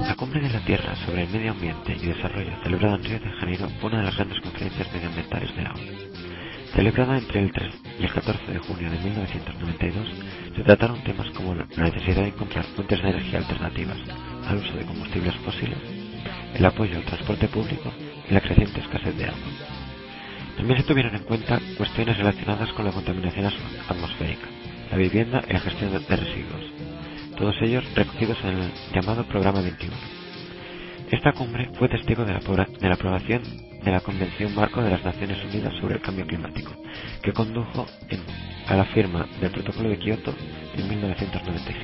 La cumbre de la Tierra sobre el medio ambiente y desarrollo celebrada en Río de Janeiro fue una de las grandes conferencias medioambientales de la ONU. Celebrada entre el 3 y el 14 de junio de 1992, se trataron temas como la necesidad de encontrar fuentes de energía alternativas al uso de combustibles fósiles, el apoyo al transporte público y la creciente escasez de agua. También se tuvieron en cuenta cuestiones relacionadas con la contaminación atmosférica, la vivienda y la gestión de residuos, todos ellos recogidos en el llamado Programa 21. Esta cumbre fue testigo de la, de la aprobación de la Convención Marco de las Naciones Unidas sobre el Cambio Climático, que condujo a la firma del Protocolo de Kioto en 1997.